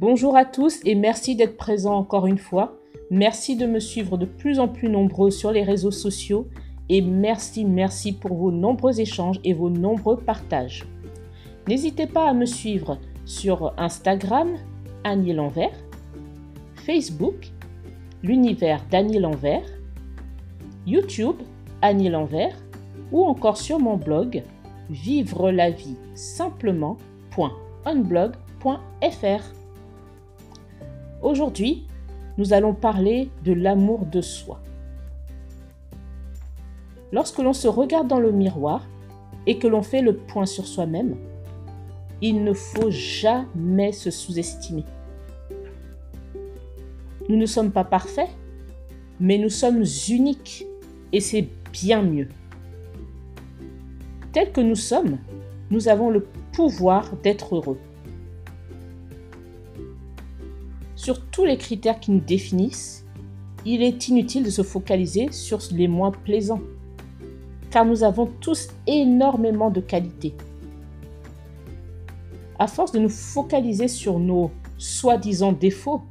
Bonjour à tous et merci d'être présents encore une fois. Merci de me suivre de plus en plus nombreux sur les réseaux sociaux et merci, merci pour vos nombreux échanges et vos nombreux partages. N'hésitez pas à me suivre sur Instagram, Annie L'Envers, Facebook, l'univers d'Annie L'Envers, YouTube, Annie L'Envers, ou encore sur mon blog vivre la vie simplement.unblog.fr. Aujourd'hui, nous allons parler de l'amour de soi. Lorsque l'on se regarde dans le miroir et que l'on fait le point sur soi-même, il ne faut jamais se sous-estimer. Nous ne sommes pas parfaits, mais nous sommes uniques et c'est bien mieux. Tel que nous sommes, nous avons le pouvoir d'être heureux. Sur tous les critères qui nous définissent, il est inutile de se focaliser sur les moins plaisants, car nous avons tous énormément de qualités. À force de nous focaliser sur nos soi-disant défauts,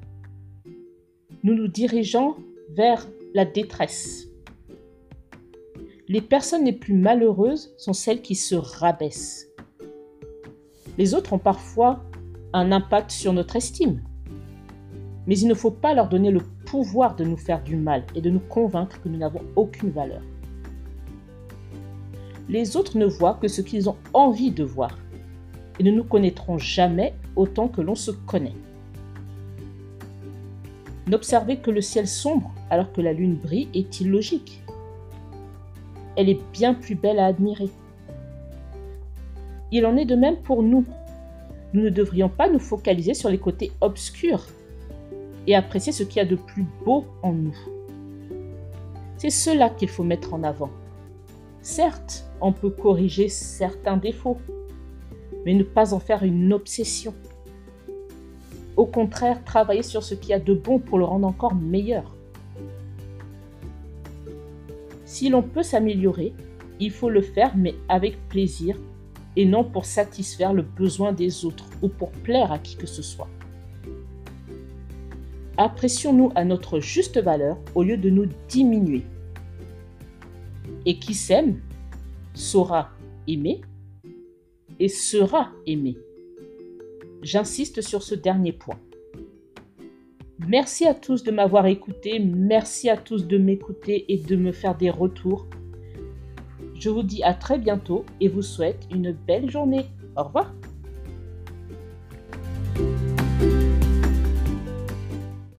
nous nous dirigeons vers la détresse. Les personnes les plus malheureuses sont celles qui se rabaissent. Les autres ont parfois un impact sur notre estime. Mais il ne faut pas leur donner le pouvoir de nous faire du mal et de nous convaincre que nous n'avons aucune valeur. Les autres ne voient que ce qu'ils ont envie de voir et ne nous connaîtront jamais autant que l'on se connaît. N'observer que le ciel sombre alors que la lune brille est illogique elle est bien plus belle à admirer. Il en est de même pour nous. Nous ne devrions pas nous focaliser sur les côtés obscurs et apprécier ce qu'il y a de plus beau en nous. C'est cela qu'il faut mettre en avant. Certes, on peut corriger certains défauts, mais ne pas en faire une obsession. Au contraire, travailler sur ce qu'il y a de bon pour le rendre encore meilleur. Si l'on peut s'améliorer, il faut le faire, mais avec plaisir et non pour satisfaire le besoin des autres ou pour plaire à qui que ce soit. Apprécions-nous à notre juste valeur au lieu de nous diminuer. Et qui s'aime saura aimer et sera aimé. J'insiste sur ce dernier point. Merci à tous de m'avoir écouté. Merci à tous de m'écouter et de me faire des retours. Je vous dis à très bientôt et vous souhaite une belle journée. Au revoir.